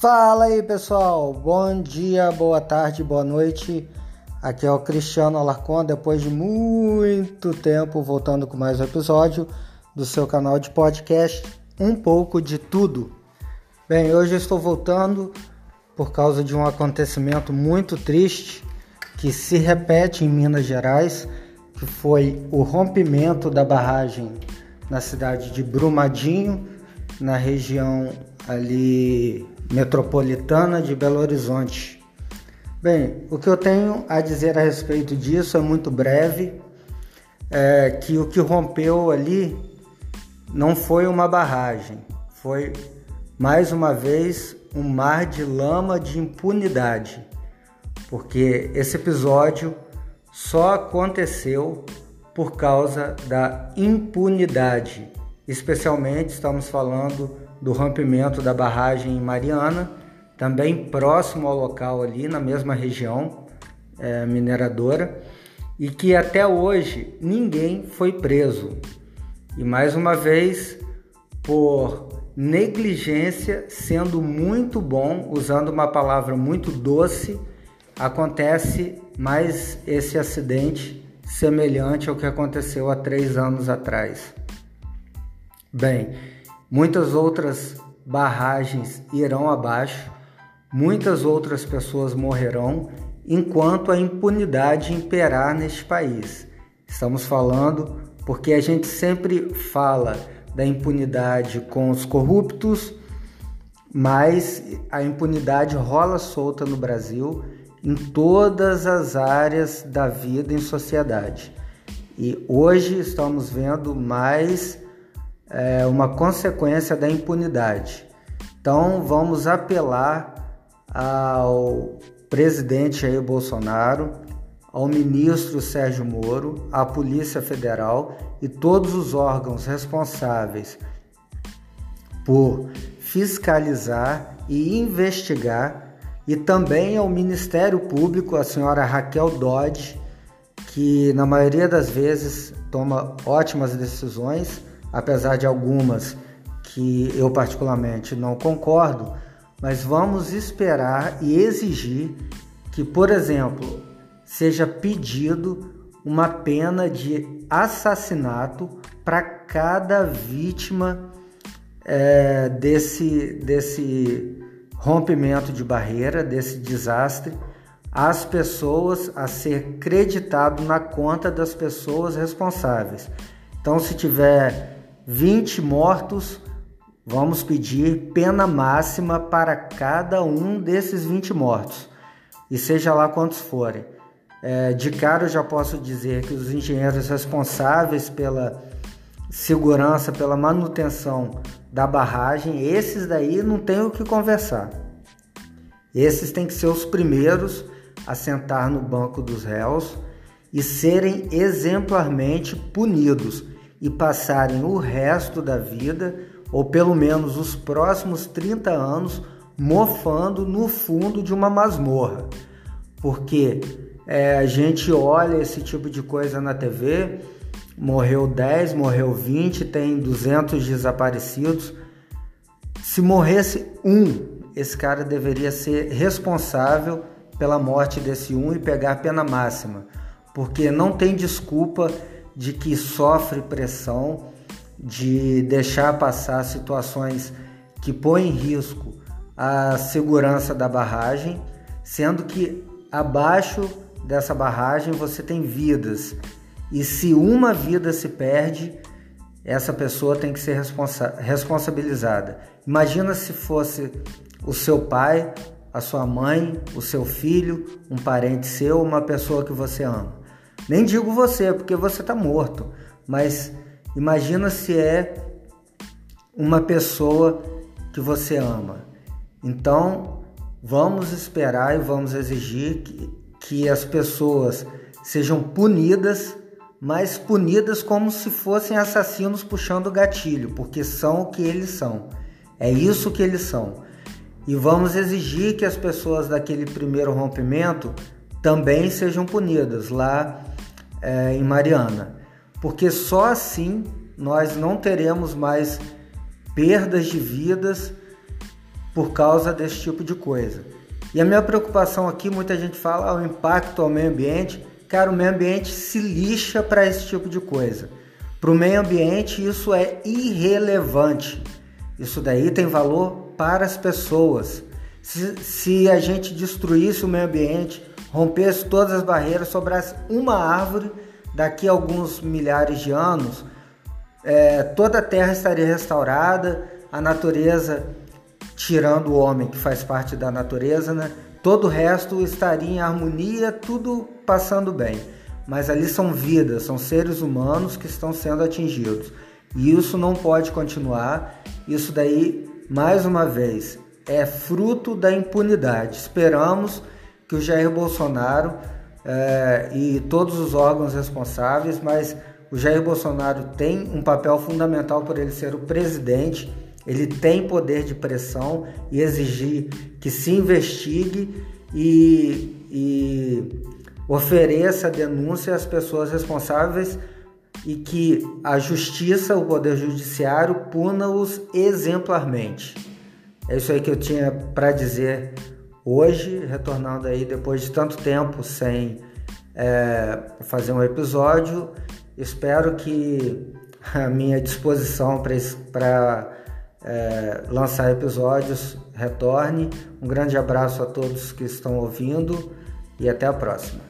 Fala aí pessoal, bom dia, boa tarde, boa noite. Aqui é o Cristiano Alarcon, depois de muito tempo voltando com mais um episódio do seu canal de podcast Um pouco de tudo. Bem, hoje eu estou voltando por causa de um acontecimento muito triste que se repete em Minas Gerais, que foi o rompimento da barragem na cidade de Brumadinho, na região ali metropolitana de Belo Horizonte. Bem, o que eu tenho a dizer a respeito disso é muito breve, é que o que rompeu ali não foi uma barragem, foi mais uma vez um mar de lama de impunidade, porque esse episódio só aconteceu por causa da impunidade. Especialmente estamos falando do rompimento da barragem em Mariana, também próximo ao local ali, na mesma região é, mineradora, e que até hoje ninguém foi preso. E mais uma vez, por negligência, sendo muito bom, usando uma palavra muito doce, acontece mais esse acidente semelhante ao que aconteceu há três anos atrás. Bem, muitas outras barragens irão abaixo, muitas outras pessoas morrerão enquanto a impunidade imperar neste país. Estamos falando porque a gente sempre fala da impunidade com os corruptos, mas a impunidade rola solta no Brasil em todas as áreas da vida em sociedade. E hoje estamos vendo mais é, uma consequência da impunidade. Então vamos apelar ao presidente Jair Bolsonaro, ao ministro Sérgio Moro, à Polícia Federal e todos os órgãos responsáveis por fiscalizar e investigar, e também ao Ministério Público, a senhora Raquel Dodge, que na maioria das vezes toma ótimas decisões apesar de algumas que eu particularmente não concordo, mas vamos esperar e exigir que, por exemplo, seja pedido uma pena de assassinato para cada vítima é, desse, desse rompimento de barreira, desse desastre, as pessoas a ser creditado na conta das pessoas responsáveis. Então, se tiver 20 mortos, vamos pedir pena máxima para cada um desses 20 mortos, e seja lá quantos forem. É, de cara eu já posso dizer que os engenheiros responsáveis pela segurança, pela manutenção da barragem, esses daí não tem o que conversar. Esses têm que ser os primeiros a sentar no banco dos réus e serem exemplarmente punidos e passarem o resto da vida, ou pelo menos os próximos 30 anos, mofando no fundo de uma masmorra. Porque é, a gente olha esse tipo de coisa na TV, morreu 10, morreu 20, tem 200 desaparecidos. Se morresse um, esse cara deveria ser responsável pela morte desse um e pegar a pena máxima, porque não tem desculpa de que sofre pressão, de deixar passar situações que põem em risco a segurança da barragem, sendo que abaixo dessa barragem você tem vidas. E se uma vida se perde, essa pessoa tem que ser responsa responsabilizada. Imagina se fosse o seu pai, a sua mãe, o seu filho, um parente seu, uma pessoa que você ama. Nem digo você, porque você está morto, mas imagina se é uma pessoa que você ama. Então, vamos esperar e vamos exigir que, que as pessoas sejam punidas, mas punidas como se fossem assassinos puxando o gatilho, porque são o que eles são. É isso que eles são. E vamos exigir que as pessoas daquele primeiro rompimento também sejam punidas. Lá é, em Mariana, porque só assim nós não teremos mais perdas de vidas por causa desse tipo de coisa. E a minha preocupação aqui, muita gente fala, ah, o impacto ao meio ambiente. Cara, o meio ambiente se lixa para esse tipo de coisa. Para o meio ambiente, isso é irrelevante. Isso daí tem valor para as pessoas. Se, se a gente destruísse o meio ambiente, rompesse todas as barreiras, sobrasse uma árvore, daqui a alguns milhares de anos, é, toda a terra estaria restaurada, a natureza, tirando o homem que faz parte da natureza, né? todo o resto estaria em harmonia, tudo passando bem. Mas ali são vidas, são seres humanos que estão sendo atingidos. E isso não pode continuar. Isso daí, mais uma vez, é fruto da impunidade. Esperamos que o Jair Bolsonaro é, e todos os órgãos responsáveis, mas o Jair Bolsonaro tem um papel fundamental por ele ser o presidente. Ele tem poder de pressão e exigir que se investigue e, e ofereça denúncia às pessoas responsáveis e que a justiça, o poder judiciário, puna-os exemplarmente. É isso aí que eu tinha para dizer hoje, retornando aí depois de tanto tempo sem é, fazer um episódio. Espero que a minha disposição para é, lançar episódios retorne. Um grande abraço a todos que estão ouvindo e até a próxima.